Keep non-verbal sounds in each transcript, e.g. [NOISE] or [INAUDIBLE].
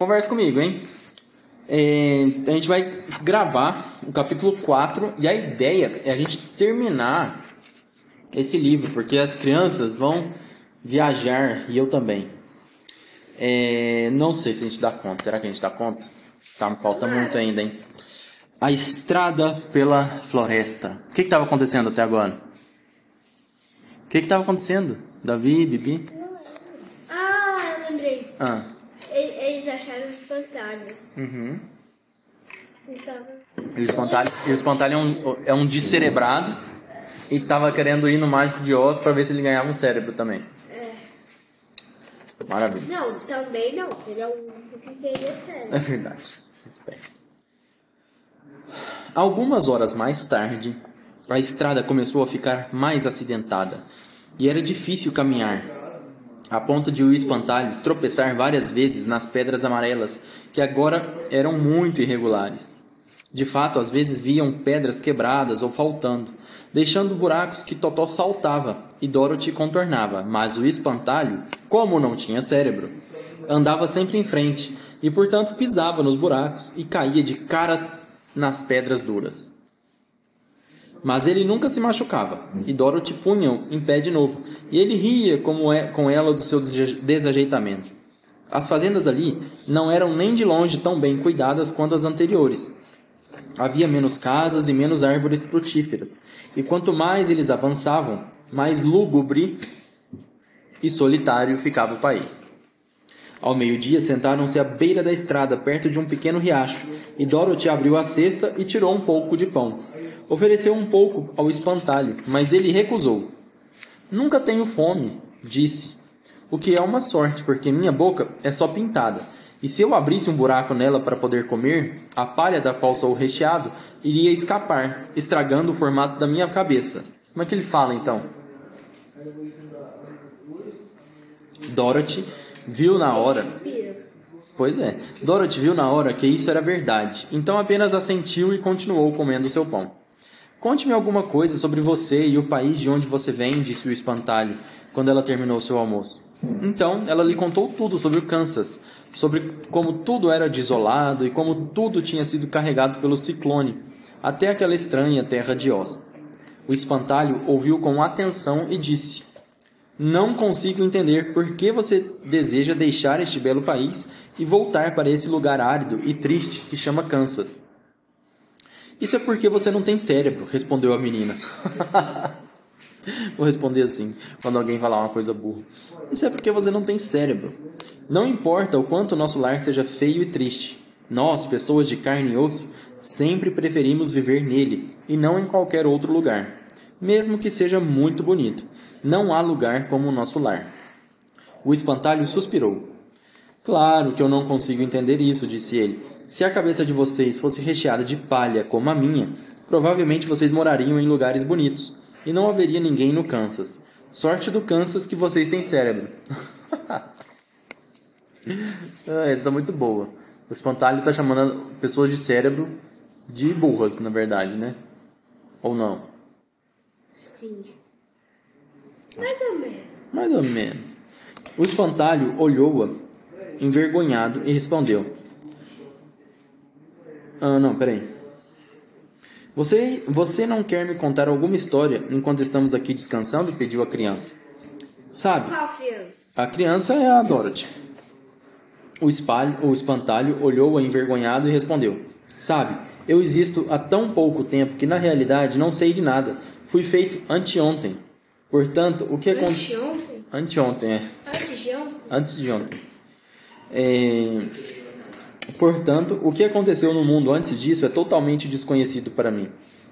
Conversa comigo, hein? É, a gente vai gravar o capítulo 4 e a ideia é a gente terminar esse livro, porque as crianças vão viajar e eu também. É, não sei se a gente dá conta. Será que a gente dá conta? Tá, falta muito ainda, hein? A estrada pela floresta. O que estava acontecendo até agora? O que estava acontecendo? Davi, Bibi? Ah, eu lembrei. Ah. Acharam o espantalho. Uhum. Então, E o espantalho, e o espantalho é, um, é um descerebrado e tava querendo ir no Mágico de Oz para ver se ele ganhava um cérebro também. é. Maravilha. Não, também não. Ele é um que queria ser. É verdade. Muito bem. Algumas horas mais tarde, a estrada começou a ficar mais acidentada e era difícil caminhar, a ponto de o espantalho tropeçar várias vezes nas pedras amarelas que agora eram muito irregulares. De fato, às vezes viam pedras quebradas ou faltando, deixando buracos que Totó saltava e Dorothy contornava, mas o espantalho, como não tinha cérebro, andava sempre em frente e, portanto, pisava nos buracos e caía de cara nas pedras duras. Mas ele nunca se machucava, e Dorothy punha-o em pé de novo, e ele ria como é, com ela do seu desaje- desajeitamento. As fazendas ali não eram nem de longe tão bem cuidadas quanto as anteriores. Havia menos casas e menos árvores frutíferas, e quanto mais eles avançavam, mais lúgubre e solitário ficava o país. Ao meio-dia, sentaram-se à beira da estrada, perto de um pequeno riacho, e Dorothy abriu a cesta e tirou um pouco de pão. Ofereceu um pouco ao espantalho, mas ele recusou. Nunca tenho fome, disse. O que é uma sorte, porque minha boca é só pintada, e se eu abrisse um buraco nela para poder comer, a palha da qual sou recheado iria escapar, estragando o formato da minha cabeça. Como é que ele fala então? Dorothy viu na hora. Pois é. Dorothy viu na hora que isso era verdade, então apenas assentiu e continuou comendo seu pão. Conte-me alguma coisa sobre você e o país de onde você vem, disse o espantalho, quando ela terminou seu almoço. Então, ela lhe contou tudo sobre o Kansas, sobre como tudo era desolado e como tudo tinha sido carregado pelo ciclone, até aquela estranha terra de Oz. O espantalho ouviu com atenção e disse: não consigo entender por que você deseja deixar este belo país e voltar para esse lugar árido e triste que chama Kansas. Isso é porque você não tem cérebro, respondeu a menina. [LAUGHS] Vou responder assim, quando alguém falar uma coisa burra. Isso é porque você não tem cérebro. Não importa o quanto nosso lar seja feio e triste. Nós, pessoas de carne e osso, sempre preferimos viver nele e não em qualquer outro lugar. Mesmo que seja muito bonito, não há lugar como o nosso lar. O espantalho suspirou. Claro que eu não consigo entender isso, disse ele. Se a cabeça de vocês fosse recheada de palha como a minha, provavelmente vocês morariam em lugares bonitos e não haveria ninguém no Kansas. Sorte do Kansas que vocês têm cérebro. [LAUGHS] ah, essa tá muito boa. O espantalho está chamando pessoas de cérebro de burras, na verdade, né? Ou não? Sim. Mais ou menos. Mais ou menos. O espantalho olhou-a, envergonhado, e respondeu: Ah, não, peraí. Você, você não quer me contar alguma história enquanto estamos aqui descansando? pediu a criança. Sabe, Qual criança? a criança é a Dorothy. O, espalho, o espantalho olhou-a envergonhado e respondeu: Sabe, eu existo há tão pouco tempo que na realidade não sei de nada. Fui feito anteontem. Portanto, o que aconteceu. Anteontem? Anteontem, é. Antes de ontem? Antes de ontem. É, Portanto, o que aconteceu no mundo antes disso é totalmente desconhecido para mim.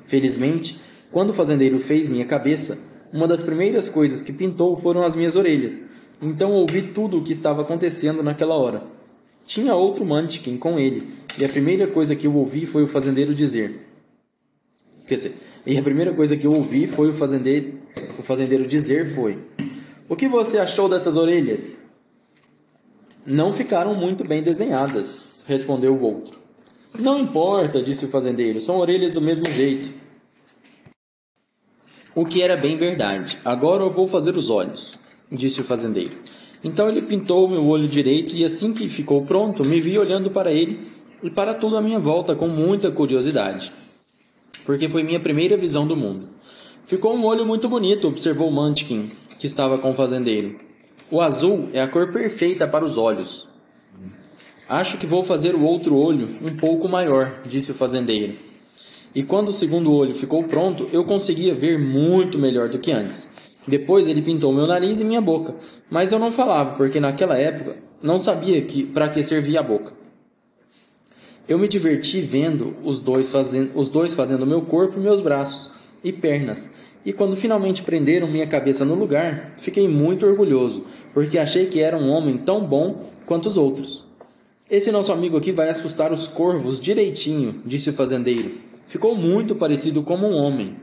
Felizmente, quando o fazendeiro fez minha cabeça, uma das primeiras coisas que pintou foram as minhas orelhas. Então ouvi tudo o que estava acontecendo naquela hora. Tinha outro Munchkin com ele, e a primeira coisa que eu ouvi foi o fazendeiro dizer: Quer dizer, e a primeira coisa que eu ouvi foi o fazendeiro, o fazendeiro dizer foi: O que você achou dessas orelhas? Não ficaram muito bem desenhadas, respondeu o outro. Não importa, disse o fazendeiro, são orelhas do mesmo jeito. O que era bem verdade. Agora eu vou fazer os olhos, disse o fazendeiro. Então ele pintou meu olho direito e assim que ficou pronto, me vi olhando para ele e para tudo à minha volta com muita curiosidade, porque foi minha primeira visão do mundo. Ficou um olho muito bonito, observou Munchkin, que estava com o fazendeiro. O azul é a cor perfeita para os olhos. Acho que vou fazer o outro olho um pouco maior, disse o fazendeiro. E quando o segundo olho ficou pronto, eu conseguia ver muito melhor do que antes. Depois ele pintou meu nariz e minha boca, mas eu não falava porque naquela época não sabia que para que servia a boca. Eu me diverti vendo os dois fazendo os dois fazendo meu corpo, meus braços e pernas. E quando finalmente prenderam minha cabeça no lugar, fiquei muito orgulhoso, porque achei que era um homem tão bom quanto os outros. Esse nosso amigo aqui vai assustar os corvos direitinho, disse o fazendeiro. Ficou muito parecido como um homem.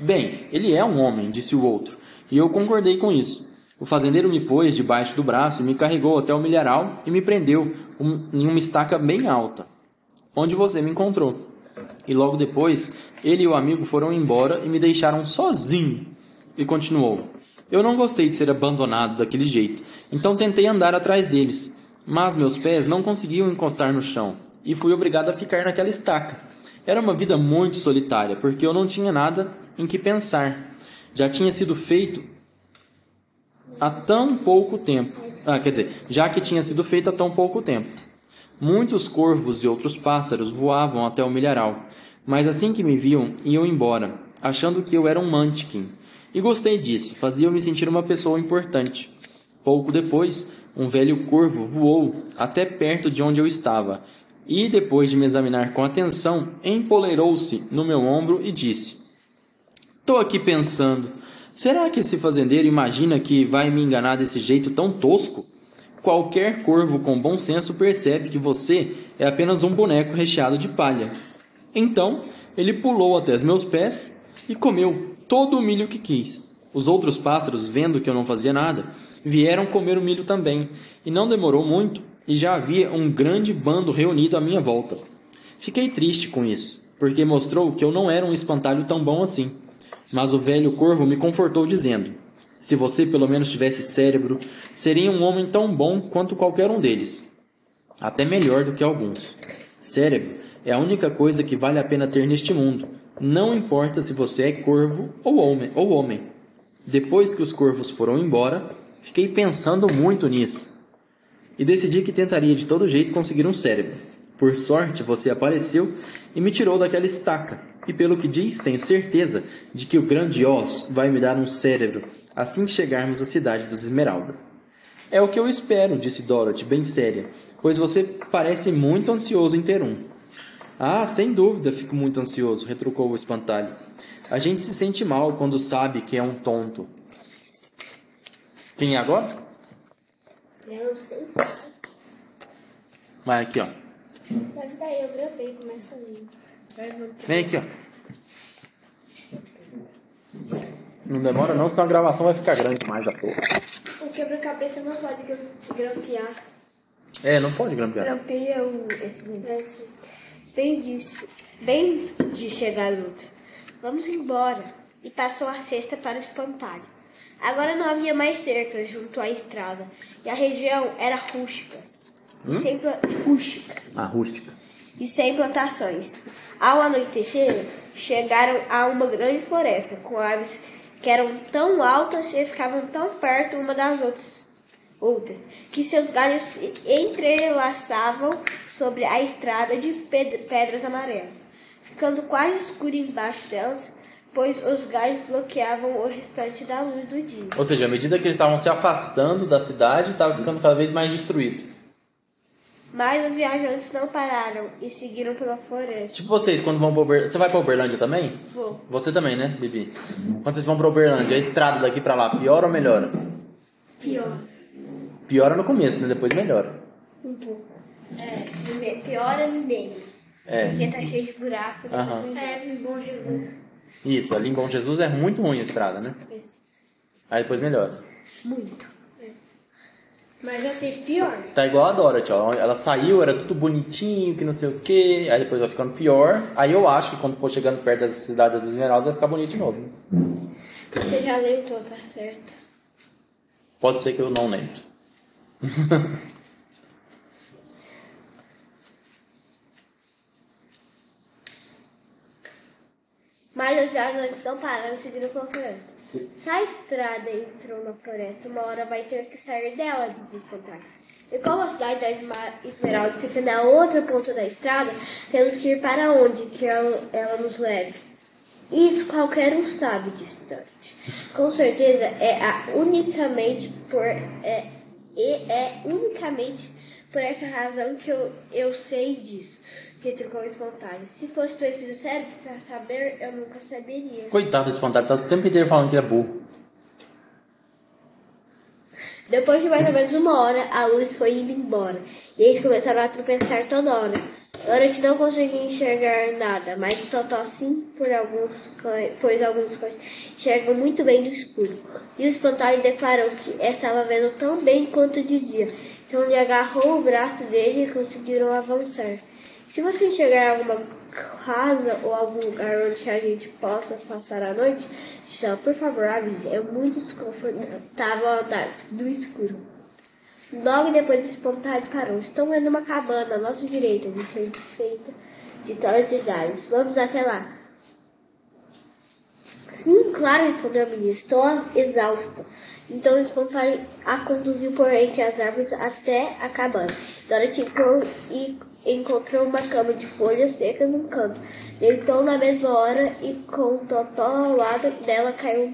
Bem, ele é um homem, disse o outro, e eu concordei com isso. O fazendeiro me pôs debaixo do braço e me carregou até o milharal e me prendeu em uma estaca bem alta, onde você me encontrou. E logo depois, ele e o amigo foram embora e me deixaram sozinho. E continuou: Eu não gostei de ser abandonado daquele jeito, então tentei andar atrás deles, mas meus pés não conseguiam encostar no chão e fui obrigado a ficar naquela estaca. Era uma vida muito solitária, porque eu não tinha nada em que pensar. Já tinha sido feito há tão pouco tempo. Ah, quer dizer, já que tinha sido feito há tão pouco tempo. Muitos corvos e outros pássaros voavam até o milharal, mas assim que me viam, iam embora, achando que eu era um mantiquim. E gostei disso, fazia-me sentir uma pessoa importante. Pouco depois, um velho corvo voou até perto de onde eu estava, e depois de me examinar com atenção, empoleirou-se no meu ombro e disse: Tô aqui pensando, será que esse fazendeiro imagina que vai me enganar desse jeito tão tosco? Qualquer corvo com bom senso percebe que você é apenas um boneco recheado de palha. Então, ele pulou até os meus pés e comeu todo o milho que quis. Os outros pássaros, vendo que eu não fazia nada, vieram comer o milho também, e não demorou muito, e já havia um grande bando reunido à minha volta. Fiquei triste com isso, porque mostrou que eu não era um espantalho tão bom assim. Mas o velho corvo me confortou dizendo: Se você pelo menos tivesse cérebro, seria um homem tão bom quanto qualquer um deles. Até melhor do que alguns. Cérebro é a única coisa que vale a pena ter neste mundo. Não importa se você é corvo ou homem. Ou homem. Depois que os corvos foram embora, fiquei pensando muito nisso. E decidi que tentaria de todo jeito conseguir um cérebro. Por sorte, você apareceu e me tirou daquela estaca e pelo que diz, tenho certeza de que o grande Oz vai me dar um cérebro assim que chegarmos à cidade das Esmeraldas. É o que eu espero, disse Dorothy, bem séria, pois você parece muito ansioso em ter um. Ah, sem dúvida, fico muito ansioso, retrucou o espantalho. A gente se sente mal quando sabe que é um tonto. Quem é agora? Eu não sei. Vai aqui, ó. Deve daí, eu gravei, começa aí. Vem aqui, ó. Não demora não, senão a gravação vai ficar grande mais a pouco. O quebra-cabeça não pode grampear. É, não pode grampear. Grampeia o, esse, esse. Bem disse, bem disse a garota. Vamos embora. E passou a cesta para o espantalho. Agora não havia mais cercas junto à estrada. E a região era rústica. Hum? Sempre rústica. Ah, rústica. E sem plantações. Ao anoitecer, chegaram a uma grande floresta, com árvores que eram tão altas e ficavam tão perto uma das outras, outras que seus galhos se entrelaçavam sobre a estrada de pedras amarelas, ficando quase escuro embaixo delas, pois os galhos bloqueavam o restante da luz do dia. Ou seja, à medida que eles estavam se afastando da cidade, estava ficando cada vez mais destruído. Mas os viajantes não pararam e seguiram pela floresta. Tipo vocês, quando vão pra Uberlândia. Você vai pra Uberlândia também? Vou. Você também, né, Bibi? Quando vocês vão pra Uberlândia, a estrada daqui pra lá, piora ou melhora? Pior. Piora no começo, né? Depois melhora. Um pouco. É, piora no meio. É. Porque tá cheio de buraco. Aham. É, bom Jesus. Isso, ali em Bom Jesus é muito ruim a estrada, né? Esse. Aí depois melhora. Muito. Mas já teve pior. Tá igual a Dorothy, ó. Ela saiu, era tudo bonitinho, que não sei o que. Aí depois vai ficando pior. Aí eu acho que quando for chegando perto das cidades das Esmeraldas vai ficar bonito de novo. né? Você já leu então, tá certo. Pode ser que eu não lembre. [LAUGHS] Mas os viajantes não pararam seguindo pela floresta. Se a estrada entrou na floresta, uma hora vai ter que sair dela, diz o. E como a cidade da Esmeralda fica na outra ponta da estrada, temos que ir para onde que ela, nos leve. Isso qualquer um sabe, Dorothy. Com certeza é a unicamente por é, e é unicamente por essa razão que eu, eu sei disso, retrucou espontâneo. Se fosse preciso sério para saber, eu nunca saberia. Coitado desse fantasma, tá o tempo inteiro falando que é burro. Depois de mais ou menos uma hora, a luz foi indo embora. E eles começaram a tropeçar toda hora. Dorothy não conseguia enxergar nada, mas o Totó sim, por alguns, pois algumas coisas enxergam muito bem no escuro. E o espantalho declarou que estava vendo tão bem quanto de dia. Então ele agarrou o braço dele e conseguiram avançar. Se você enxergar alguma casa ou algum lugar onde a gente possa passar a noite, só por favor avise. É muito desconfortável andar no escuro. Logo depois o espontâneo parou. Estão vendo uma cabana à nossa direita, disse ele, feita de todas as galhos. Vamos até lá. Sim, claro, respondeu a menina. Estou exausta. Então o espontâneo a conduziu por entre as árvores até a cabana. Dorothy e encontrou uma cama de folhas secas num canto. Deitou na mesma hora e com o totó ao lado dela caiu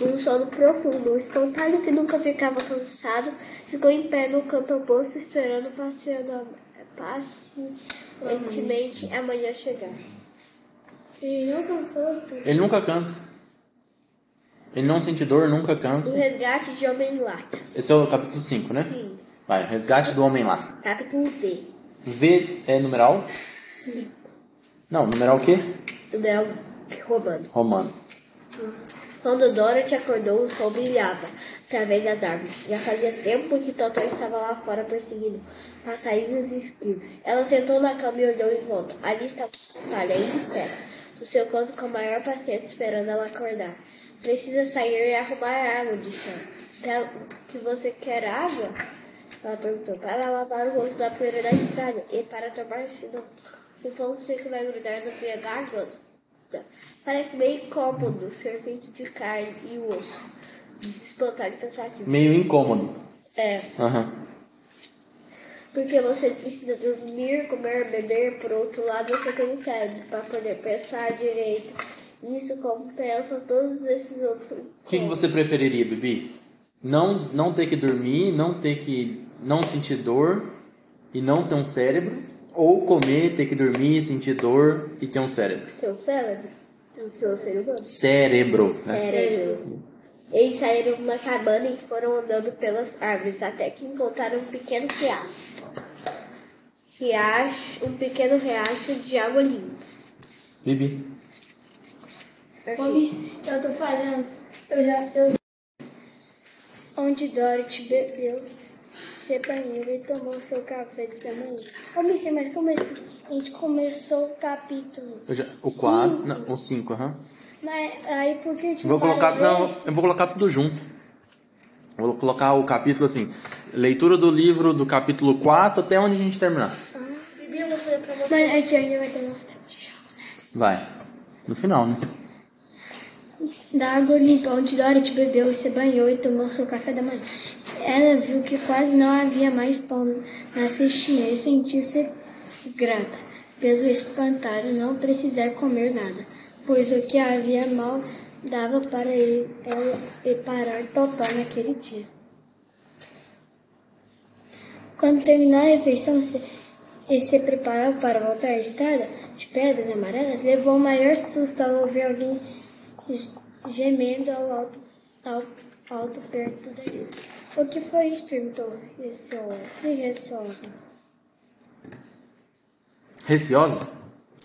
num sono profundo. O espontâneo, que nunca ficava cansado, ficou em pé no canto oposto, esperando passeando pacientemente a manhã chegar. E não cansou. Ele nunca cansa. Ele não sente dor, nunca O cansa. resgate de Homem Lata. Esse é o capítulo 5, né? Sim. Vai, resgate do homem lá. Capítulo V. V é numeral? Sim. Não, numeral o quê? Numeral romano. Romano. Quando Dorothy acordou, o sol brilhava através das árvores. Já fazia tempo que Totó estava lá fora perseguindo passarinhos e esquilos. Ela sentou na cama e olhou em volta. Ali estava o talha em pé, no seu canto com a maior paciência, esperando ela acordar. Precisa sair e arrumar água, disse ela. "Pra- Que você quer água? Ela perguntou. Para lavar o rosto da poeira da estrada e para tomar senão o pão seco vai grudar na minha garganta. Parece bem incômodo ser feito de carne e osso. Espontâneo pensativo. Meio incômodo. É, Aham. porque você precisa dormir, comer, beber. Por outro lado, você cérebro para poder pensar direito. Isso compensa todos esses outros. O que, que você preferiria, Bibi? Não, não ter que dormir, não ter que. Não sentir dor e não ter um cérebro? Ou comer, ter que dormir, sentir dor e ter um cérebro? Tem um cérebro? Tem um ser humano. Cérebro. né? Cérebro. Eles saíram de uma cabana e foram andando pelas árvores até que encontraram um pequeno riacho. Riacho, um pequeno riacho de água limpa. Bibi. Miss, eu tô fazendo. Eu já. Eu... Onde Dorothy bebeu, se banhou e tomou seu café da manhã. Ô, Miss, mas como? A gente começou o capítulo. Já- o 4. Cinco. Não, o 5, aham. Mas aí por que a gente Vou colocar. parou Não, eu vou colocar tudo junto. Vou colocar o capítulo assim. Leitura do livro do capítulo 4 até onde a gente terminar. Bibi, eu vou fazer pra você. Mas a gente ainda vai ter nosso tempo de jogo. Vai. No final, né? Da água limpa, onde Dorothy bebeu e se banhou e tomou seu café da manhã. Ela viu que quase não havia mais pão na cestinha e sentiu-se grata pelo espantalho não precisar comer nada, pois o que havia mal dava para ele, ela reparar total naquele dia. Quando terminou a refeição se, e se preparou para voltar à estrada de pedras amarelas, levou o maior susto ao ouvir alguém gemendo ao alto, ao alto perto dele. O que foi isso? perguntou receosa. Que receosa? Receosa?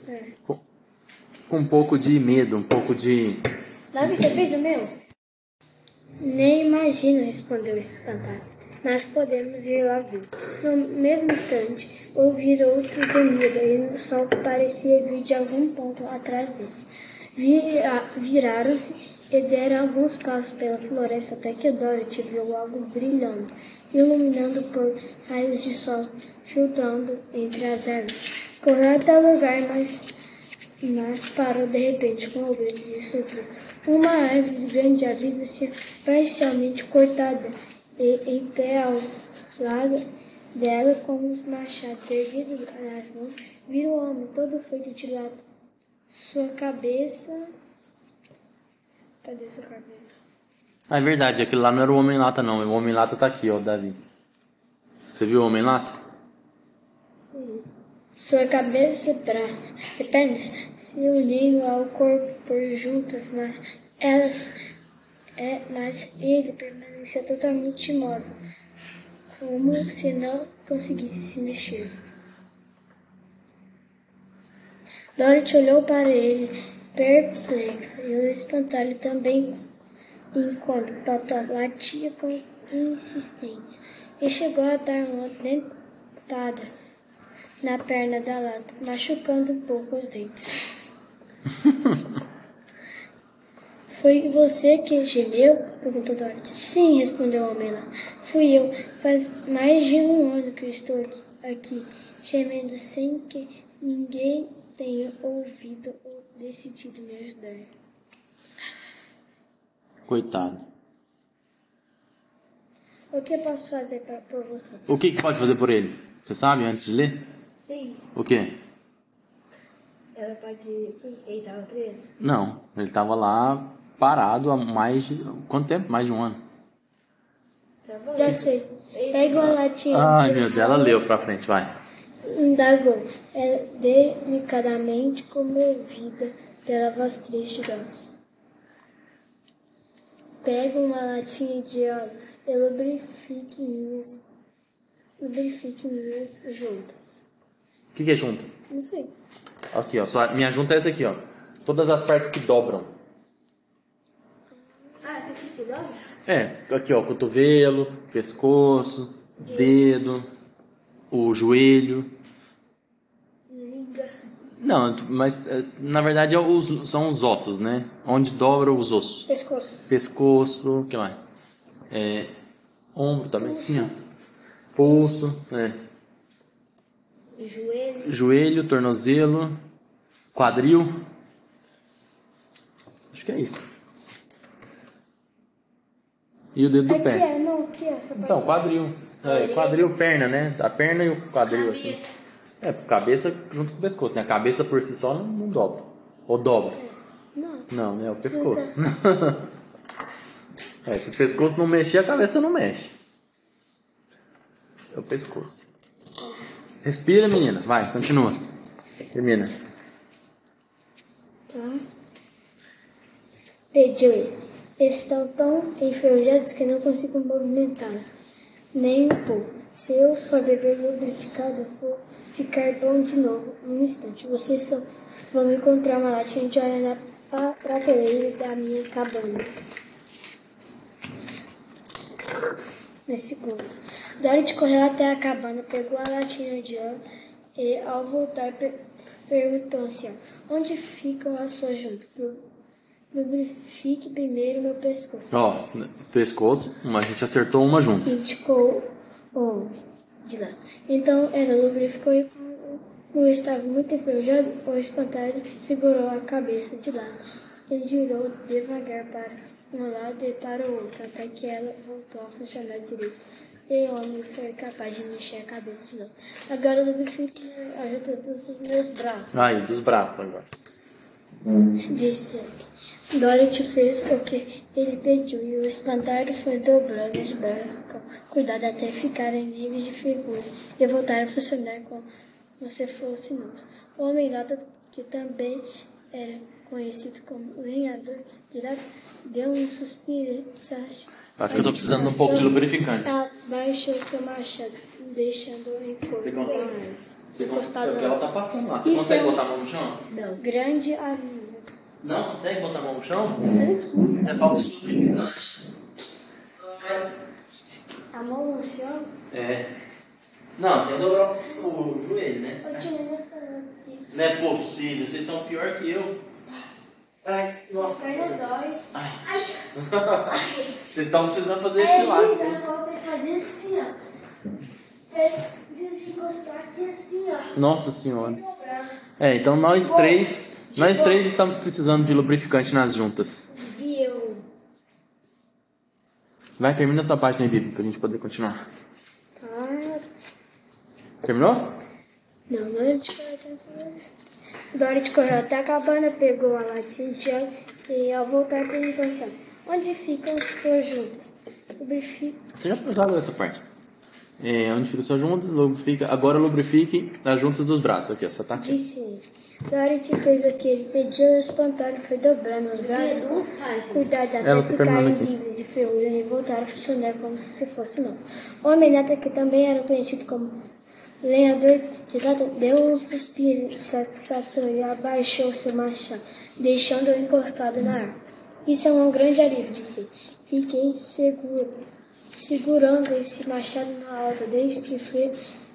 É. Com, com um pouco de medo, um pouco de. Davi, você fez o meu? Nem imagino, respondeu o espantado. Mas podemos ir lá ver. No mesmo instante, ouviram outro gemido e o sol parecia vir de algum ponto atrás deles. Vira- Viraram-se E deram alguns passos pela floresta até que Dorothy viu algo brilhando, iluminando por raios de sol, filtrando entre as árvores. Correu até o lugar, mas, mas parou de repente com o grito de surpresa. Uma árvore grande havia-se parcialmente cortada e em pé ao lado dela, com os machados erguidos nas mãos, viram o homem todo feito de lado. Sua cabeça. Cadê sua cabeça? Ah, é verdade, aquele lá não era o Homem-Lata, não. O Homem-Lata tá aqui, ó, Davi. Você viu o Homem-Lata? Sim. Sua cabeça, braços e pernas se uniram ao corpo por juntas, mas elas. É, mas ele permanecia totalmente imóvel, como se não conseguisse se mexer. Dorothy olhou para ele, perplexa, e o espantalho também, enquanto Totó latia com insistência, e chegou a dar uma dentada na perna da lata, machucando um pouco os dentes. [LAUGHS] Foi você que gemeu? perguntou Dorothy. Sim, respondeu o homem lá. Fui eu. Faz mais de um ano que estou aqui gemendo sem que ninguém tenha ouvido ou decidido me ajudar. Coitado. O que eu posso fazer pra, por você? O que, que pode fazer por ele? Você sabe antes de ler? Sim. O quê? Ela pode dizer que ele estava preso? Não, ele tava lá parado há mais de. Quanto tempo? Mais de um ano. Tá bom? Já sei. Pega uma latinha Ai de meu Deus, ela leu pra frente, vai. Indagou, é delicadamente comovida pela voz triste dela. Pega uma latinha de óleo e lubrifique minhas, lubrifique minhas juntas. O que, que é junta? Não sei. Aqui, ó. Sua, minha junta é essa aqui, ó. Todas as partes que dobram. Ah, você quis que dobra? É, aqui, ó. Cotovelo, pescoço, dedo, o joelho. Não, mas é, na verdade é são os ossos, né? Onde dobram os ossos. Pescoço. Pescoço, o que mais? É, ombro também, sim, ó. Pulso, é. Joelho. Joelho, tornozelo, quadril. Acho que é isso. E o dedo do Aqui pé. é, não, aqui é essa. Então, quadril. É, quadril, perna, né? A perna e o quadril, assim. É, cabeça junto com o pescoço, né? A cabeça por si só não, não dobra. Ou dobra. Não. Não, né? O pescoço. [LAUGHS] é, se o pescoço não mexer, a cabeça não mexe. É o pescoço. Respira, menina. Vai, continua. Termina. Tá. Pediu ele. Estão tão enferrujados que não consigo movimentá-los. Nem um pouco. Se eu for beber lubrificado, vou ficar bom de novo. Um instante. Vocês só vão encontrar uma latinha de óleo na prateleira da minha cabana. Na segunda. Dorothy correu até a cabana, pegou a latinha de óleo e, ao voltar, per perguntou assim: Onde ficam as suas juntas? Lu- Lubrifique primeiro meu pescoço. Ó, pescoço. Uma, a gente acertou uma junto. Indicou o homem de lá. Então ela lubrificou e, como estava muito enferrujado, o espantalho segurou a cabeça de lado. Ele girou devagar para um lado e para o outro, até que ela voltou a funcionar direito. E o homem foi capaz de mexer a cabeça de novo. Agora lubrifique a junta dos meus braços. Aí, dos braços agora. disse. Dorothy fez o que ele pediu e o espantalho foi dobrando os braços cuidado até ficarem livres de figura e voltar a funcionar como se fossem novos. O homem lata, que também era conhecido como lenhador de lata, deu um suspiro de satisfação. Acho que eu tô precisando de um pouco de lubrificante. Abaixou seu machado, deixando o encosto Você com a consegue- árvore. Você Encostado Porque ela tá passando lá. Você Isso consegue é- botar a mão no chão? Não, grande amigo. Não consegue botar a mão no chão? Isso é falta de lubrificante. A mão no chão. É. Não, sem dobrar o joelho, né? Eu tinha nessa notícia. Não é possível, vocês estão pior que eu. Ai, nossa. Perna dói. Ai. [LAUGHS] Vocês estão precisando fazer É, pilates, hein? você fazer assim, ó. É, desencostar aqui assim, ó. Nossa senhora. É, então nós três, nós três estamos precisando de lubrificante nas juntas. Vai, termina a sua página aí, Bibi, pra gente poder continuar. Tá. Terminou? Não, Dorothy foi até Dorothy correu até a cabana, pegou a latinha de óleo e ao voltar perguntou assim, onde ficam as suas juntas? Lubrifica. Você já usou essa parte. É, onde fica suas juntas, lubrifica. Agora lubrifique as juntas dos braços. Aqui, essa tá aqui. Disse. Dorothy fez o que ele pediu e o espantalho foi dobrando os braços. Duas páginas. Cuidado Ela até ficarem terminando aqui. livres de ferrugem e voltar a funcionar como se fosse novo. O homem nata, que também era conhecido como lenhador de lata, deu um suspiro de satisfação e abaixou seu machado, deixando-o encostado na árvore. Isso é um grande alívio, disse. Fiquei seguro, segurando esse machado na alta desde que fui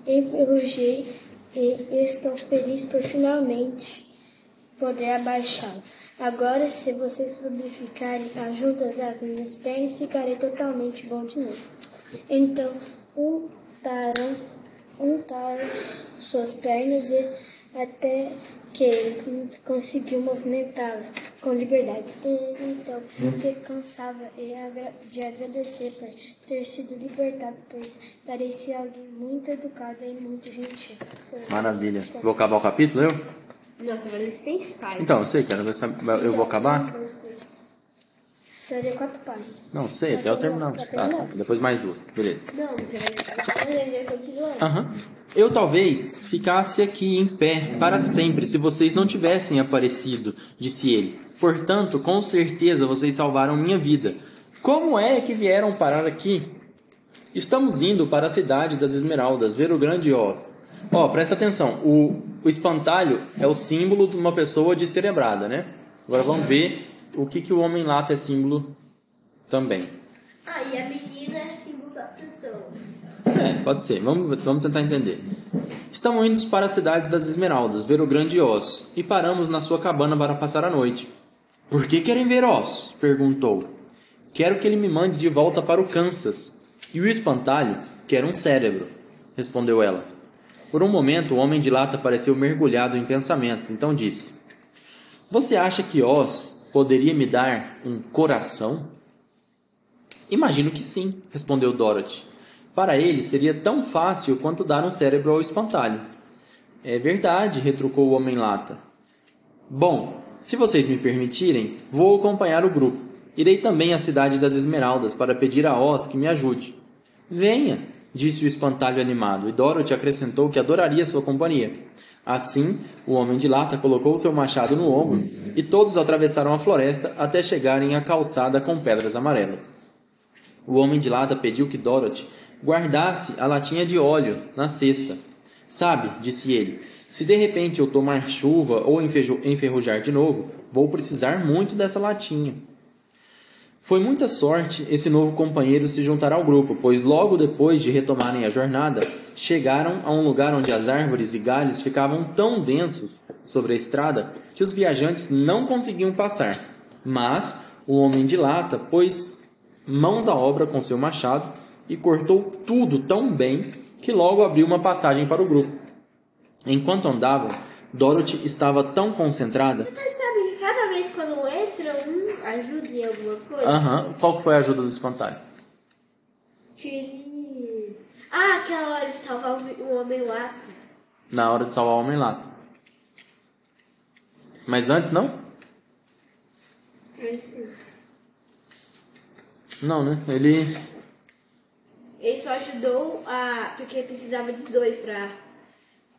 enferrujei e estou feliz por finalmente poder abaixá-lo. Agora, se vocês lubrificarem as juntas das minhas pernas, ficarei totalmente bom de novo. Então, untaram, untaram suas pernas e até que ele conseguiu movimentá-las com liberdade. E, então, se cansava e agra- de agradecer por ter sido libertado, pois parecia alguém muito educado e muito gentil. Maravilha. Vou acabar o capítulo, eu? Nossa, vai ler seis páginas. Então, eu sei, cara. você- Eu vou acabar? Deu quatro páginas. Não, sei, até eu terminar. Ah, depois mais duas. Beleza. Não, você vai continuar. Aham. Eu talvez ficasse aqui em pé para sempre se vocês não tivessem aparecido, disse ele. Portanto, com certeza vocês salvaram minha vida. Como é que vieram parar aqui? Estamos indo para a cidade das Esmeraldas, ver o grande Oz. Ó, presta atenção. O, o espantalho é o símbolo de uma pessoa descerebrada, né? Agora vamos ver o que, que o homem lata é símbolo também. Ah, e a menina é símbolo das pessoas. É, pode ser. Vamos, vamos tentar entender. Estamos indo para as cidades das Esmeraldas, ver o grande Oz, e paramos na sua cabana para passar a noite. Por que querem ver Oz? perguntou. Quero que ele me mande de volta para o Kansas. E o espantalho quer um cérebro, respondeu ela. Por um momento, o homem de lata pareceu mergulhado em pensamentos, então disse: Você acha que Oz poderia me dar um coração? Imagino que sim, respondeu Dorothy. Para ele seria tão fácil quanto dar um cérebro ao espantalho. É verdade, retrucou o homem-lata. Bom, se vocês me permitirem, vou acompanhar o grupo. Irei também à cidade das Esmeraldas para pedir a Oz que me ajude. Venha, disse o espantalho animado, e Dorothy acrescentou que adoraria sua companhia. Assim, o homem de lata colocou seu machado no ombro e todos atravessaram a floresta até chegarem à calçada com pedras amarelas. O homem de lata pediu que Dorothy guardasse a latinha de óleo na cesta. Sabe, disse ele, se de repente eu tomar chuva ou enferru- enferrujar de novo, vou precisar muito dessa latinha. Foi muita sorte esse novo companheiro se juntar ao grupo, pois logo depois de retomarem a jornada, chegaram a um lugar onde as árvores e galhos ficavam tão densos sobre a estrada que os viajantes não conseguiam passar. Mas o homem de lata pôs mãos à obra com seu machado e cortou tudo tão bem que logo abriu uma passagem para o grupo. Enquanto andavam, Dorothy estava tão concentrada. Você percebe que cada vez quando entra um ajuda em alguma coisa? Aham, qual que foi a ajuda do espantalho? Que ele. Ah, aquela hora de salvar o homem lata. Na hora de salvar o homem lata. Mas antes não? Antes. Não, né? Ele. Ele só ajudou a. Porque precisava de dois pra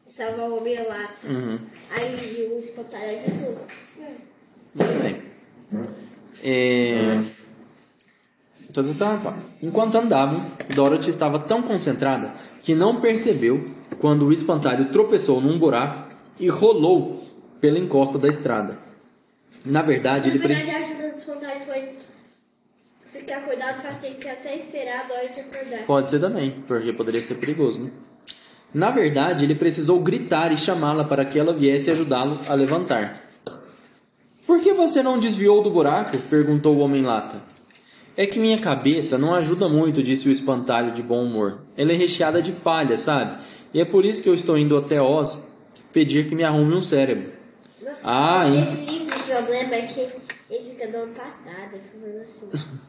salvar o homem lata. Uhum. Aí o espantalho ajudou. Muito bem. É... Tá, tá, tá. Enquanto andavam, Dorothy estava tão concentrada que não percebeu quando o espantalho tropeçou num buraco e rolou pela encosta da estrada. Na verdade, Na ele. pre- verdade, a ajuda do espantalho foi ficar acordado pra sempre até esperar a de acordar. Pode ser também, porque poderia ser perigoso, né? Na verdade, ele precisou gritar e chamá-la para que ela viesse ajudá-lo a levantar. Por que você não desviou do buraco? perguntou o homem-lata. É que minha cabeça não ajuda muito, disse o espantalho de bom humor. Ela é recheada de palha, sabe? E é por isso que eu estou indo até Oz pedir que me arrume um cérebro. Nossa, Ah, hein? esse livro, o problema é que ele fica dando patada, falando assim. [LAUGHS]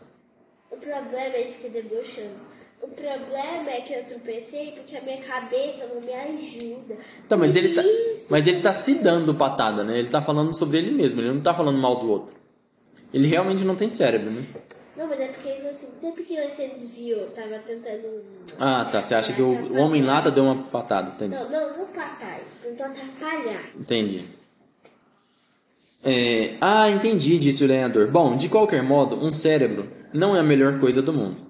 o problema é que fica debochando. O problema é que eu tropecei porque a minha cabeça não me ajuda. Então, mas ele tá, mas ele tá se dando patada, né? Ele tá falando sobre ele mesmo, ele não tá falando mal do outro. Ele realmente não tem cérebro, né? Não, mas é porque ele falou assim, sempre que você desviou, tava tentando. Ah, tá. Você acha que o, o homem lata deu uma patada, entendi. Não, não, não patar, tentou atrapalhar. Entendi. É, ah, entendi, disse o lenhador. Bom, de qualquer modo, um cérebro não é a melhor coisa do mundo.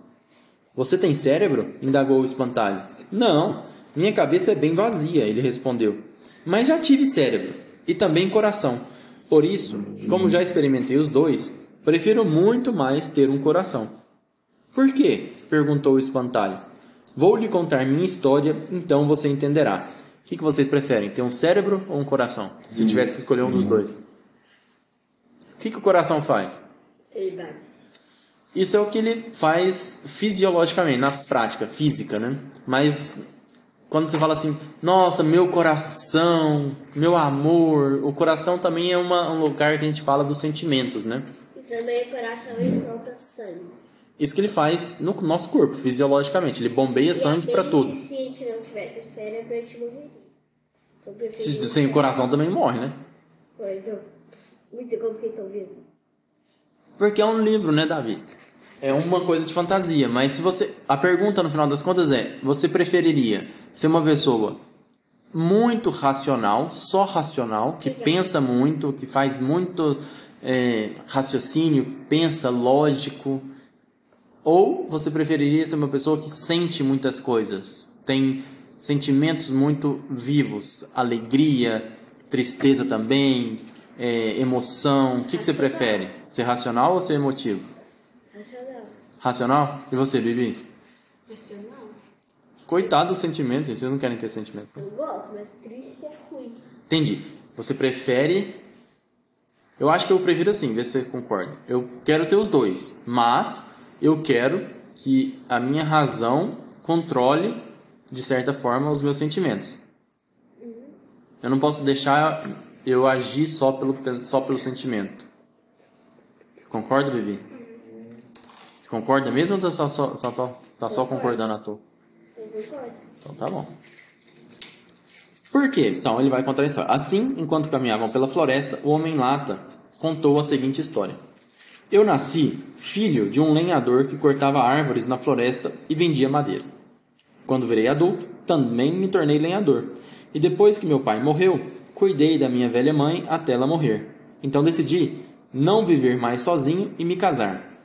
Você tem cérebro? indagou o espantalho. Não, minha cabeça é bem vazia, ele respondeu. Mas já tive cérebro e também coração. Por isso, como já experimentei os dois, prefiro muito mais ter um coração. Por quê? perguntou o espantalho. Vou lhe contar minha história, então você entenderá. O que, que vocês preferem, ter um cérebro ou um coração? Se tivesse que escolher um dos dois. O que, que o coração faz? Ele bate. Isso é o que ele faz fisiologicamente, na prática, física, né? Mas quando você fala assim, nossa, meu coração, meu amor, o coração também é uma, um lugar que a gente fala dos sentimentos, né? E também o coração ele solta sangue. Isso que ele faz no nosso corpo, fisiologicamente. Ele bombeia sangue E para tudo. Se a gente não tivesse o cérebro, a gente morreria. Então, Se- Sem o coração também morre, né? Então, muito estão vendo. Porque é um livro, né, Davi? É uma coisa de fantasia, mas se você. A pergunta no final das contas é: você preferiria ser uma pessoa muito racional, só racional, que pensa muito, que faz muito é, raciocínio, pensa lógico, ou você preferiria ser uma pessoa que sente muitas coisas, tem sentimentos muito vivos, alegria, tristeza também, é, emoção. O que, que você prefere? Ser racional ou ser emotivo? Racional. E você, Bibi? Racional? Coitado dos sentimentos, gente, vocês não querem ter sentimento. Eu gosto, mas triste é ruim. Entendi. Você prefere. Eu acho que eu prefiro assim, vê se você concorda. Eu quero ter os dois, mas eu quero que a minha razão controle, de certa forma, os meus sentimentos. Eu não posso deixar eu agir só pelo, pelo- só pelo sentimento. Concorda, Bibi? Você concorda mesmo ou tá só, só, só, tá, tá só concordando à toa? Eu concordo. Então tá bom. Por quê? Então ele vai contar a história. Assim, enquanto caminhavam pela floresta, o homem lata contou a seguinte história. Eu nasci filho de um lenhador que cortava árvores na floresta e vendia madeira. Quando virei adulto, também me tornei lenhador. E depois que meu pai morreu, cuidei da minha velha mãe até ela morrer. Então decidi não viver mais sozinho e me casar.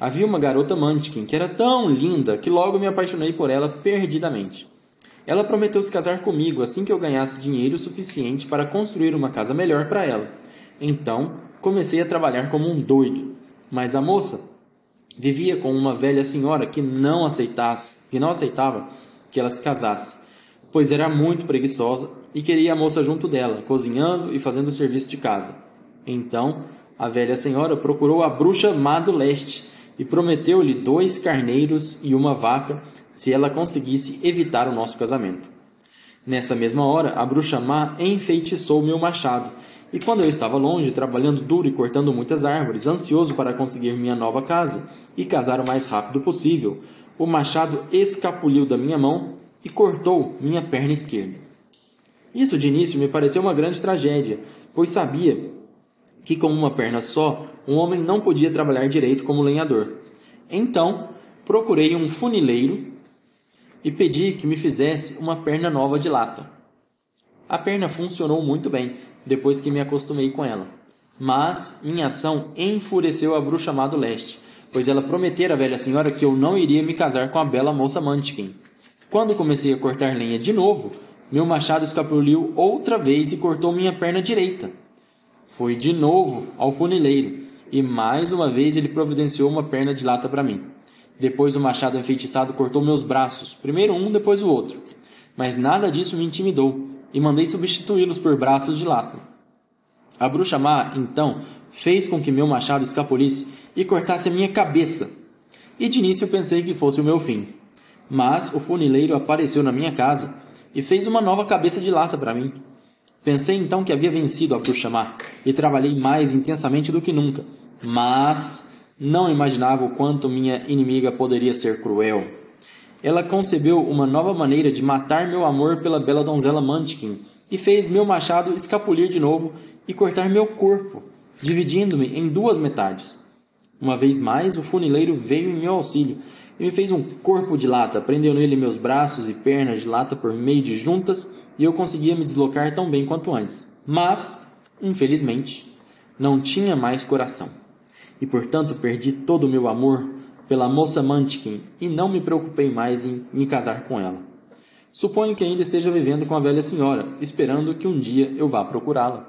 Havia uma garota Munchkin que era tão linda que logo me apaixonei por ela perdidamente. Ela prometeu se casar comigo assim que eu ganhasse dinheiro suficiente para construir uma casa melhor para ela. Então, comecei a trabalhar como um doido. Mas a moça vivia com uma velha senhora que não aceitasse, que não aceitava que ela se casasse, pois era muito preguiçosa e queria a moça junto dela, cozinhando e fazendo o serviço de casa. Então, a velha senhora procurou a bruxa má do leste e prometeu-lhe dois carneiros e uma vaca se ela conseguisse evitar o nosso casamento. Nessa mesma hora, a bruxa má enfeitiçou meu machado, e quando eu estava longe, trabalhando duro e cortando muitas árvores, ansioso para conseguir minha nova casa e casar o mais rápido possível, o machado escapuliu da minha mão e cortou minha perna esquerda. Isso de início me pareceu uma grande tragédia, pois sabia que com uma perna só, um homem não podia trabalhar direito como lenhador. Então, procurei um funileiro e pedi que me fizesse uma perna nova de lata. A perna funcionou muito bem depois que me acostumei com ela. Mas minha ação enfureceu a bruxa má do leste, pois ela prometera à velha senhora que eu não iria me casar com a bela moça Munchkin. Quando comecei a cortar lenha de novo, meu machado escapuliu outra vez e cortou minha perna direita. Fui de novo ao funileiro e mais uma vez ele providenciou uma perna de lata para mim. Depois o machado enfeitiçado cortou meus braços, primeiro um, depois o outro. Mas nada disso me intimidou e mandei substituí-los por braços de lata. A bruxa má, então, fez com que meu machado escapulisse e cortasse a minha cabeça. E de início pensei que fosse o meu fim. Mas o funileiro apareceu na minha casa e fez uma nova cabeça de lata para mim. Pensei então que havia vencido a má e trabalhei mais intensamente do que nunca. Mas não imaginava o quanto minha inimiga poderia ser cruel. Ela concebeu uma nova maneira de matar meu amor pela bela donzela Munchkin e fez meu machado escapulir de novo e cortar meu corpo, dividindo-me em duas metades. Uma vez mais, o funileiro veio em meu auxílio e me fez um corpo de lata, prendeu nele meus braços e pernas de lata por meio de juntas e eu conseguia me deslocar tão bem quanto antes. Mas, infelizmente, não tinha mais coração e portanto perdi todo o meu amor pela moça Munchkin e não me preocupei mais em me casar com ela. Suponho que ainda esteja vivendo com a velha senhora, esperando que um dia eu vá procurá-la.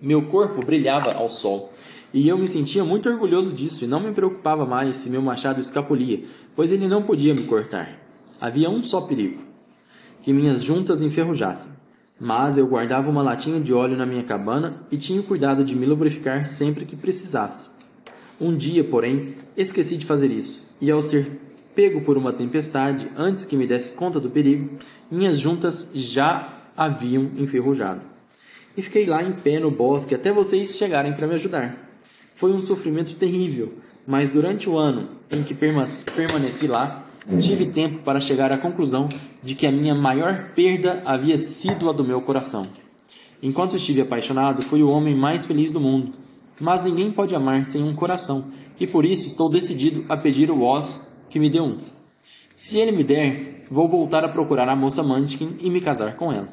Meu corpo brilhava ao sol, e eu me sentia muito orgulhoso disso e não me preocupava mais se meu machado escapulia, pois ele não podia me cortar. Havia um só perigo: que minhas juntas enferrujassem. Mas eu guardava uma latinha de óleo na minha cabana e tinha cuidado de me lubrificar sempre que precisasse. Um dia, porém, esqueci de fazer isso, e ao ser pego por uma tempestade, antes que me desse conta do perigo, minhas juntas já haviam enferrujado. E fiquei lá em pé no bosque até vocês chegarem para me ajudar. Foi um sofrimento terrível, mas durante o ano em que permaneci lá, tive tempo para chegar à conclusão de que a minha maior perda havia sido a do meu coração. Enquanto estive apaixonado, fui o homem mais feliz do mundo mas ninguém pode amar sem um coração, e por isso estou decidido a pedir o Oz que me dê um. Se ele me der, vou voltar a procurar a moça Munchkin e me casar com ela.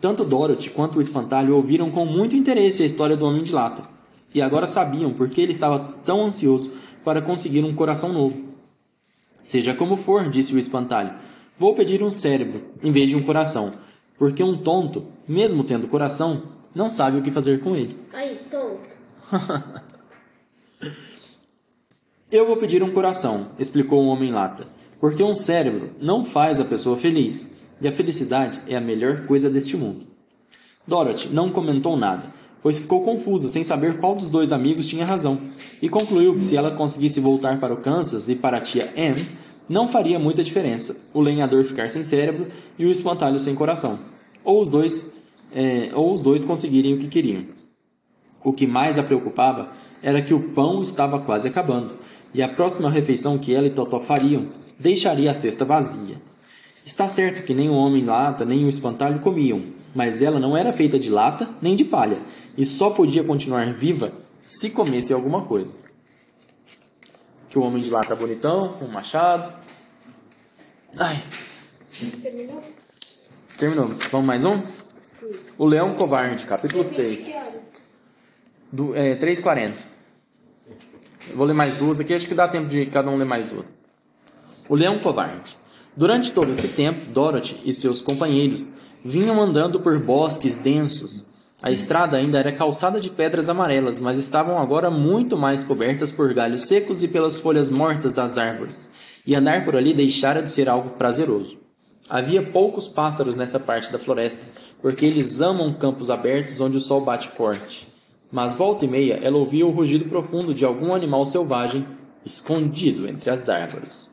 Tanto Dorothy quanto o espantalho ouviram com muito interesse a história do Homem de Lata, e agora sabiam por que ele estava tão ansioso para conseguir um coração novo. Seja como for, disse o espantalho, vou pedir um cérebro em vez de um coração, porque um tonto, mesmo tendo coração, não sabe o que fazer com ele. Aí, tonto. [LAUGHS] Eu vou pedir um coração, explicou o homem lata, porque um cérebro não faz a pessoa feliz, e a felicidade é a melhor coisa deste mundo. Dorothy não comentou nada, pois ficou confusa sem saber qual dos dois amigos tinha razão, e concluiu que se ela conseguisse voltar para o Kansas e para a tia Anne, não faria muita diferença o lenhador ficar sem cérebro e o espantalho sem coração, ou os dois, é, ou os dois conseguirem o que queriam. O que mais a preocupava era que o pão estava quase acabando, e a próxima refeição que ela e Totó fariam deixaria a cesta vazia. Está certo que nem o homem lata nem o espantalho comiam, mas ela não era feita de lata nem de palha, e só podia continuar viva se comesse alguma coisa. Que o homem de lata bonitão, com um machado. Ai. Terminou? Terminou. Vamos mais um? O Leão Covarde, capítulo 6. Do, é, 3,40. Vou ler mais duas aqui, acho que dá tempo de cada um ler mais duas. O Leão Covarde. Durante todo esse tempo, Dorothy e seus companheiros vinham andando por bosques densos. A estrada ainda era calçada de pedras amarelas, mas estavam agora muito mais cobertas por galhos secos e pelas folhas mortas das árvores, e andar por ali deixara de ser algo prazeroso. Havia poucos pássaros nessa parte da floresta, porque eles amam campos abertos onde o sol bate forte mas volta e meia ela ouvia o rugido profundo de algum animal selvagem escondido entre as árvores.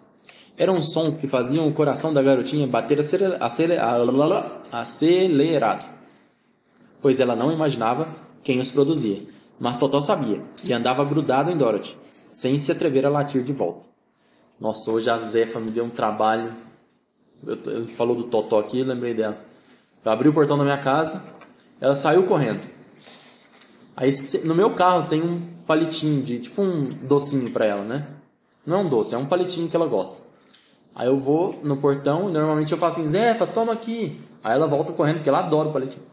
Eram sons que faziam o coração da garotinha bater acelerado, pois ela não imaginava quem os produzia. Mas Totó sabia e andava grudado em Dorothy, sem se atrever a latir de volta. Nossa, hoje a Zefa me deu um trabalho. Eu, eu falou do Totó aqui, lembrei dela. Eu abri o portão da minha casa, ela saiu correndo. Aí no meu carro tem um palitinho de tipo um docinho para ela, né? Não é um doce, é um palitinho que ela gosta. Aí eu vou no portão e normalmente eu faço assim, Zefa, toma aqui. Aí ela volta correndo porque ela adora o palitinho.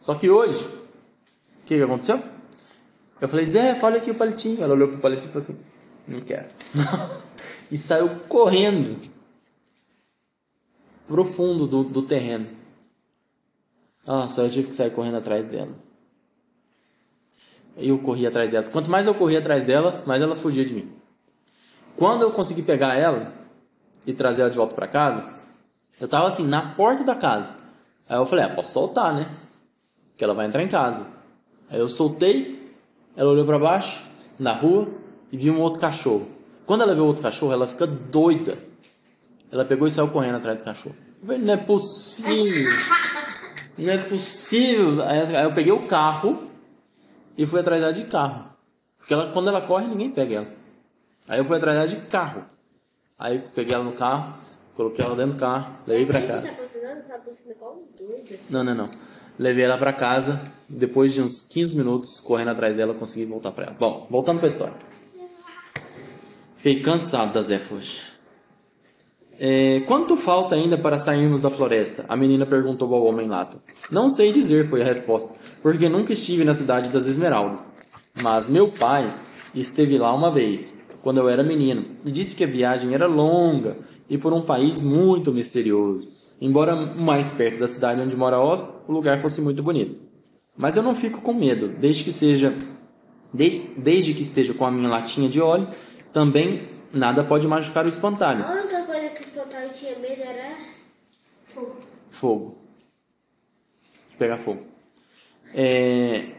Só que hoje, o que, que aconteceu? Eu falei, Zefa, olha aqui o palitinho. Ela olhou pro palitinho e falou assim, não quero. [LAUGHS] e saiu correndo pro fundo do, do terreno. Nossa, eu tive que sair correndo atrás dela eu corria atrás dela. Quanto mais eu corria atrás dela, mais ela fugia de mim. Quando eu consegui pegar ela e trazer ela de volta para casa, eu tava assim, na porta da casa. Aí eu falei, ah, posso soltar, né? Que ela vai entrar em casa. Aí eu soltei, ela olhou para baixo, na rua, e viu um outro cachorro. Quando ela viu outro cachorro, ela fica doida. Ela pegou e saiu correndo atrás do cachorro. Eu falei, não é possível. [LAUGHS] Não é possível. Aí eu peguei o carro e fui atrás dela de carro. Porque ela, quando ela corre, ninguém pega ela. Aí eu fui atrás dela de carro. Aí peguei ela no carro, coloquei ela dentro do carro, levei pra casa. Tá Não, não, não. Levei ela pra casa. Depois de uns 15 minutos correndo atrás dela, consegui voltar pra ela. Bom, voltando pra história. Fiquei cansado das éfolas. É, quanto falta ainda para sairmos da floresta? A menina perguntou ao homem lata. Não sei dizer, foi a resposta, porque nunca estive na cidade das Esmeraldas. Mas meu pai esteve lá uma vez, quando eu era menino, e disse que a viagem era longa e por um país muito misterioso. Embora mais perto da cidade onde mora Oz, o lugar fosse muito bonito. Mas eu não fico com medo, desde que seja desde, desde que esteja com a minha latinha de óleo, também nada pode machucar o espantalho. A única coisa que o espantalho tinha medo era fogo. Fogo. De pegar fogo. É,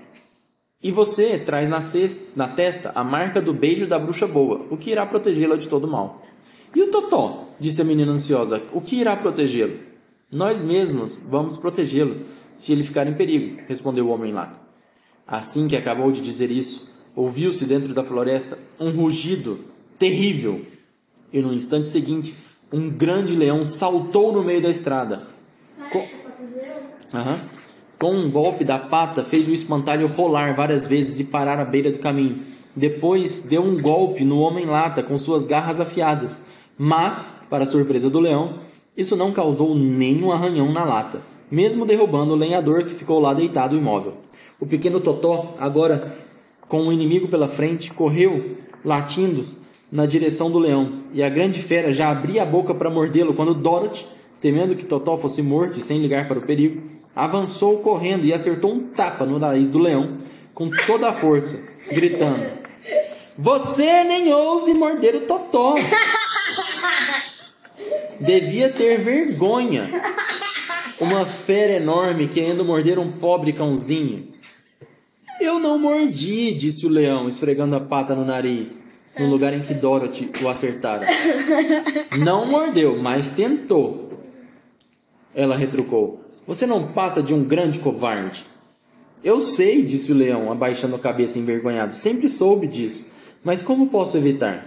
E você traz na, cesta, na testa a marca do beijo da bruxa boa, o que irá protegê-la de todo mal. E o Totó? Disse a menina ansiosa. O que irá protegê-lo? Nós mesmos vamos protegê-lo, se ele ficar em perigo, respondeu o homem lá. Assim que acabou de dizer isso, ouviu-se dentro da floresta um rugido terrível. E no instante seguinte, um grande leão saltou no meio da estrada. Co- Aham. Com um golpe da pata, fez o espantalho rolar várias vezes e parar à beira do caminho. Depois deu um golpe no homem-lata com suas garras afiadas. Mas, para surpresa do leão, isso não causou nenhum arranhão na lata, mesmo derrubando o lenhador que ficou lá deitado imóvel. O pequeno Totó, agora com o inimigo pela frente, correu, latindo, na direção do leão, e a grande fera já abria a boca para mordê-lo quando Dorothy, temendo que Totó fosse morto e sem ligar para o perigo, avançou correndo e acertou um tapa no nariz do leão com toda a força, gritando: Você nem ouse morder o Totó! [LAUGHS] Devia ter vergonha. Uma fera enorme querendo morder um pobre cãozinho. Eu não mordi, disse o leão, esfregando a pata no nariz, no lugar em que Dorothy o acertara. Não mordeu, mas tentou. Ela retrucou. Você não passa de um grande covarde. Eu sei, disse o leão, abaixando a cabeça envergonhado. Sempre soube disso. Mas como posso evitar?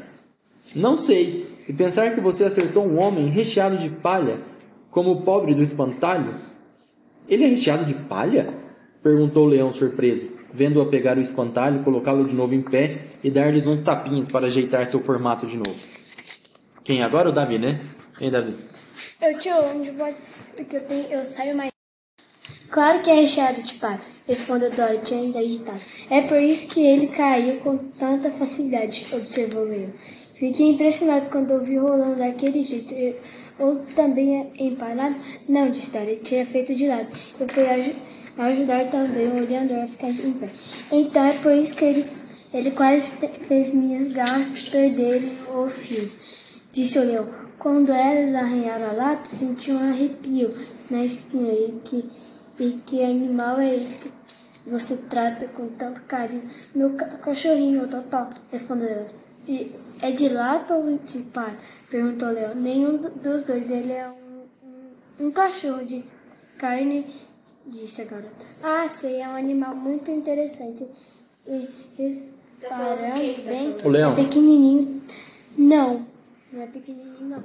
Não sei. E pensar que você acertou um homem recheado de palha, como o pobre do espantalho? Ele é recheado de palha? Perguntou o leão surpreso, vendo-a pegar o espantalho, colocá-lo de novo em pé e dar-lhes uns tapinhas para ajeitar seu formato de novo. Quem agora? O Davi, né? Quem, Davi? Eu te onde pode. Porque eu, tenho, eu saio mais. Claro que é recheado de palha, respondeu Dorothy ainda irritada. É por isso que ele caiu com tanta facilidade, observou Leão. Fiquei impressionado quando ouvi rolando daquele jeito. Eu, ou também é empanado? Não, disse Dorothy, tinha feito de lado. Eu fui aju ajudar também olhando a ficar em pé. Então é por isso que ele, ele quase fez minhas garras perderem o fio. Disse o leão. Quando elas arranharam a lata, senti um arrepio na espinha. E que, e que animal é esse que você trata com tanto carinho? Meu ca cachorrinho, Totó, respondeu. E é de lata ou de par? Perguntou o leão. Nenhum do- dos dois. Ele é um, um, um cachorro de carne, disse a garota. Ah, sei, é um animal muito interessante. E reparando bem, O leão. é pequenininho. Não, não é pequenininho, não.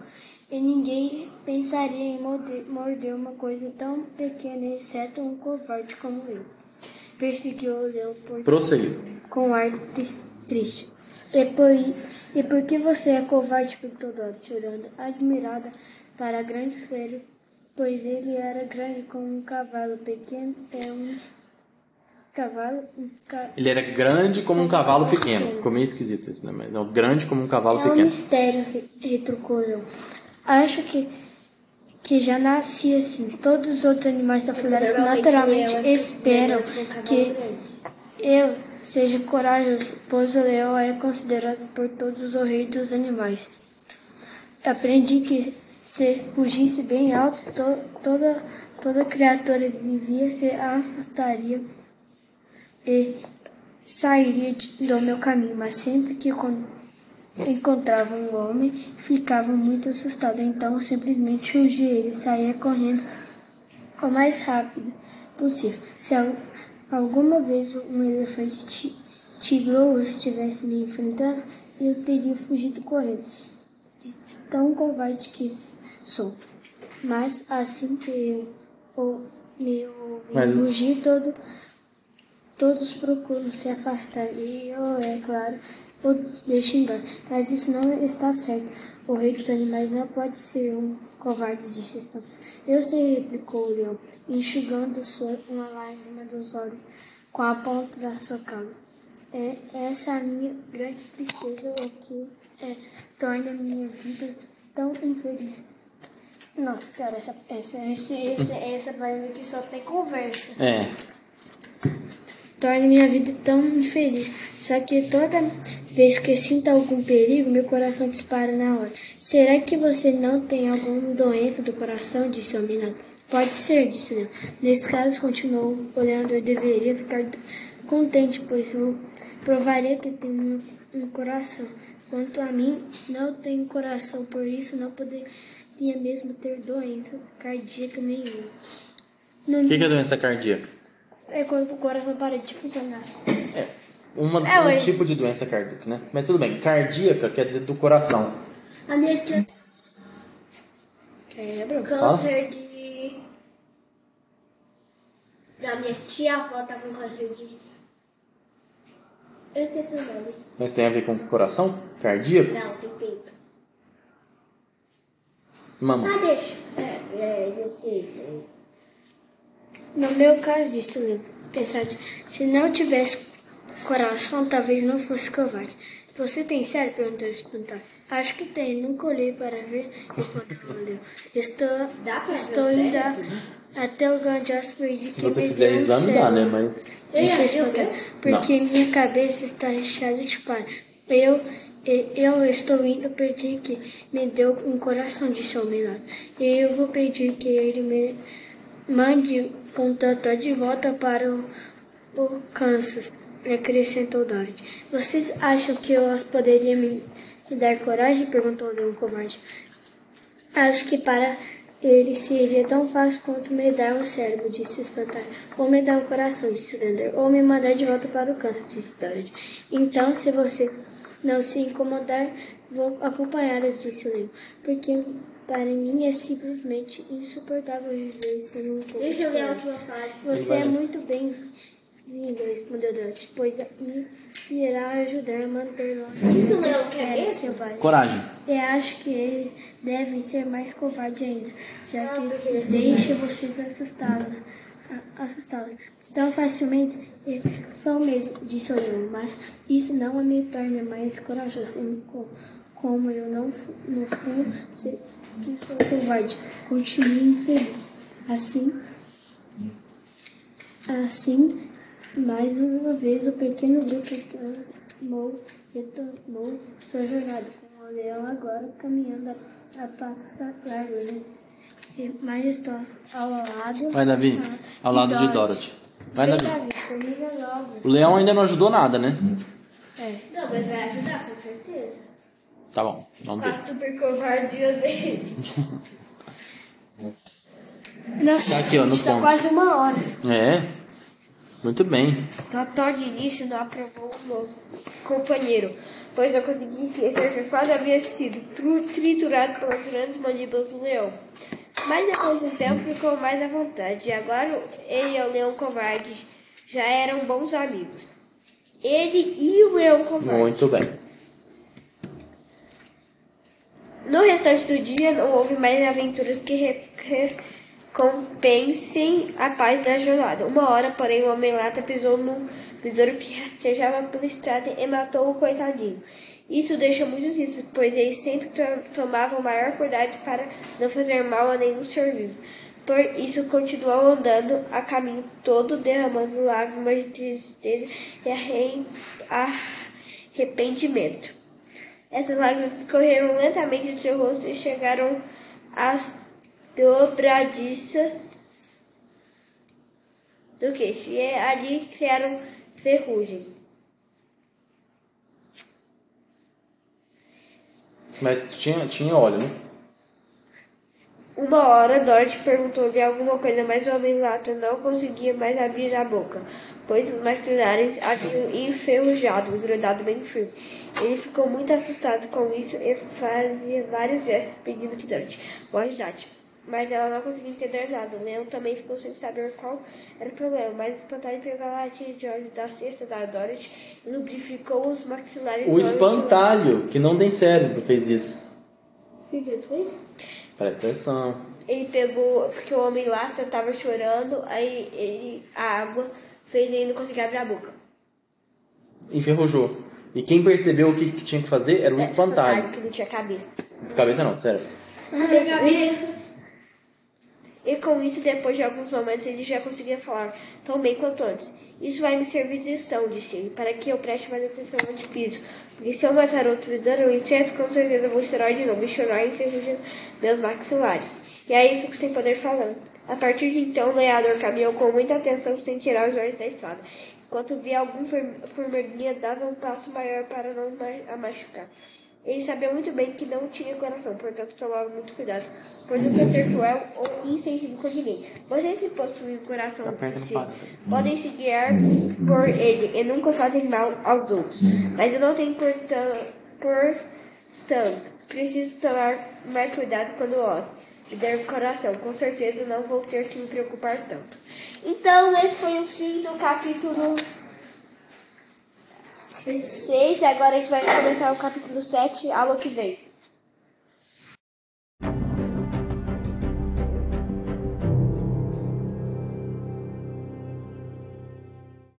E ninguém pensaria em morder, morder uma coisa tão pequena, exceto um covarde como eu. Perseguiu o leão por Prosseguiu. com ar tris- triste. E por, e por que você é covarde? perguntou Dorothy, chorando, admirada para a grande feira, pois ele era grande como um cavalo pequeno, é um cavalo, um ca- Ele era grande como um cavalo pequeno. Ficou meio esquisito isso, né? Mas não, grande como um cavalo é um pequeno. mistério, re- retrucou o leão. Acho que que já nasci assim. Todos os outros animais da floresta naturalmente esperam que eu seja corajoso, pois o leão é considerado por todos o rei dos animais. Aprendi que se rugisse bem alto, to- toda, toda criatura vivia se assustaria e, sairia de- do meu caminho, mas sempre que con- encontrava um homem, ficava muito assustado. Então simplesmente fugia ele saía correndo o mais rápido possível. Se alguma vez um elefante ti- tigrou estivesse me enfrentando, eu teria fugido correndo. De tão covarde que sou. Mas assim que eu me ouvi todo, todos procuram se afastar. E eu, é claro, os deixo embora. Mas isso não está certo. O rei dos animais não pode ser um covarde, disse Espantalho. Eu sei, replicou o leão, enxugando uma lágrima dos olhos com a ponta da sua cauda. É, essa é a minha grande tristeza, o que é, torna a minha vida tão infeliz. Nossa senhora, essa, essa, esse, essa página aqui só tem conversa. É. Torna minha vida tão infeliz. Só que toda vez que sinto algum perigo, meu coração dispara na hora. Será que você não tem alguma doença do coração? Disse o Minato. Pode ser, disse leão. Nesse caso, continuou o leandor, deveria ficar contente, pois eu provaria que tenho um, um coração. Quanto a mim, não tenho coração, por isso não poderia mesmo ter doença cardíaca nenhuma. O que, que é doença cardíaca? É quando o coração para de funcionar. É. Uma, É, um ué. tipo de doença cardíaca, né? Mas tudo bem. Cardíaca quer dizer do coração. A minha tia Quebra. câncer de. Da minha tia avó tá com câncer de. Eu esqueci o nome. Mas tem a ver com coração? Cardíaco? Não, tem peito. Mama. Ah, deixa. É, é, eu sei. No meu caso, disse o Leão, pensante, se não tivesse coração, talvez não fosse covarde. Você tem sério? perguntou o espantalho. Acho que tem, nunca olhei para ver, respondeu o. Estou, Dá pra ver estou o indo cérebro? a- até o grande hóspede Se que você me fizer deu um exame, dá, né? Mas. O Eu- espantalho, porque minha cabeça está recheada de palha. Eu, e- eu estou indo pedir que me dê um coração, o homem lá. E eu vou pedir que ele me mande um tantã de volta para o, o Kansas, acrescentou Dorothy. Vocês acham que eu poderia me, dar coragem? perguntou o leão covarde. Acho que para ele seria tão fácil quanto me dar um cérebro, disse o espantalho. Ou me dar um coração, disse o Dender. Ou me mandar de volta para o câncer, disse Dorothy. Então, se você não se incomodar, vou acompanhá-los, disse o leão. Porque para mim é simplesmente insuportável viver sem um pouco Deixa de eu ler a última página. Você é muito bem-vindo, respondeu Dorothy, pois irá ajudar a manter quer feras selvagens. Coragem. Eu acho que eles devem ser mais covardes ainda, já que deixa vocês assustá-los, tão facilmente. E São mesmo, disse o leão, mas isso não me torna mais corajoso, em como eu não, fu- no fundo, sei que sou covarde. Continue infeliz. Assim, assim, mais uma vez o pequeno grupo retomou, retomou sua jornada, com o leão agora caminhando a, a passos largos né? e majestosos ao lado, Vai, Davi. Ao lado de Dorothy. Vai, Davi. Davi. O leão ainda não ajudou nada, né? É. Não, mas vai ajudar, com certeza. Tá bom, Com ver. a super covardia dele. [LAUGHS] Nossa, Tá aqui, ó, no ponto. quase uma hora. É. Muito bem. Totó de início não aprovou o novo companheiro, pois não conseguia esquecer que quase havia sido triturado pelas grandes mandíbulas do leão. Mas depois de um tempo ficou mais à vontade, e agora ele e o leão covarde já eram bons amigos. Ele e o leão covarde. Muito bem. No restante do dia não houve mais aventuras que re- recompensem a paz da jornada. Uma hora, porém, o homem-lata pisou num besouro que rastejava pela estrada e matou o coitadinho. Isso deixa muito triste, pois ele sempre to- tomava o maior cuidado para não fazer mal a nenhum ser vivo. Por isso, continuou andando a caminho todo, derramando lágrimas de tristeza e arre- arrependimento. Essas lágrimas correram lentamente de seu rosto e chegaram às dobradiças do queixo. E ali criaram ferrugem. Mas tinha, tinha óleo, né? Uma hora, Dorothy perguntou-lhe alguma coisa, mas o homem lata não conseguia mais abrir a boca, pois os maxilares haviam enferrujado, grudado bem firme. Ele ficou muito assustado com isso e fazia vários gestos pedindo que Dorothy o ajudasse. Mas ela não conseguia entender nada. O leão também ficou sem saber qual era o problema, mas espantalho pegou a latinha de óleo da cesta da Dorothy e lubrificou os maxilares O espantalho, que não tem cérebro, fez isso. O que que ele fez? Presta atenção. Ele pegou, porque o homem lá estava chorando, aí ele, a água fez ele não conseguir abrir a boca. Enferrujou. E quem percebeu o que, que tinha que fazer era o É, espantalho. que não tinha cabeça. Cabeça não, cérebro. cabeça. E com isso, depois de alguns momentos, ele já conseguia falar tão bem quanto antes. Isso vai me servir de lição, disse ele, para que eu preste mais atenção onde piso. Porque se eu matar outro besouro ou inseto, com certeza vou chorar de novo e chorar enferrujando meus maxilares. E aí fico sem poder falar. A partir de então, o lenhador caminhou com muita atenção sem tirar os olhos da estrada. Enquanto via algum form- formiguinha, dava um passo maior para não a machucar. Ele sabia muito bem que não tinha coração, portanto tomava muito cuidado por nunca ser cruel ou insensível com ninguém. Vocês que possuem um coração pato. podem se guiar por ele e nunca fazem mal aos outros. Mas eu não tenho portanto, portanto preciso tomar mais cuidado quando os e der coração. Com certeza não vou ter que me preocupar tanto. Então, esse foi o fim do capítulo 6. Agora a gente vai começar o capítulo 7, aula que vem.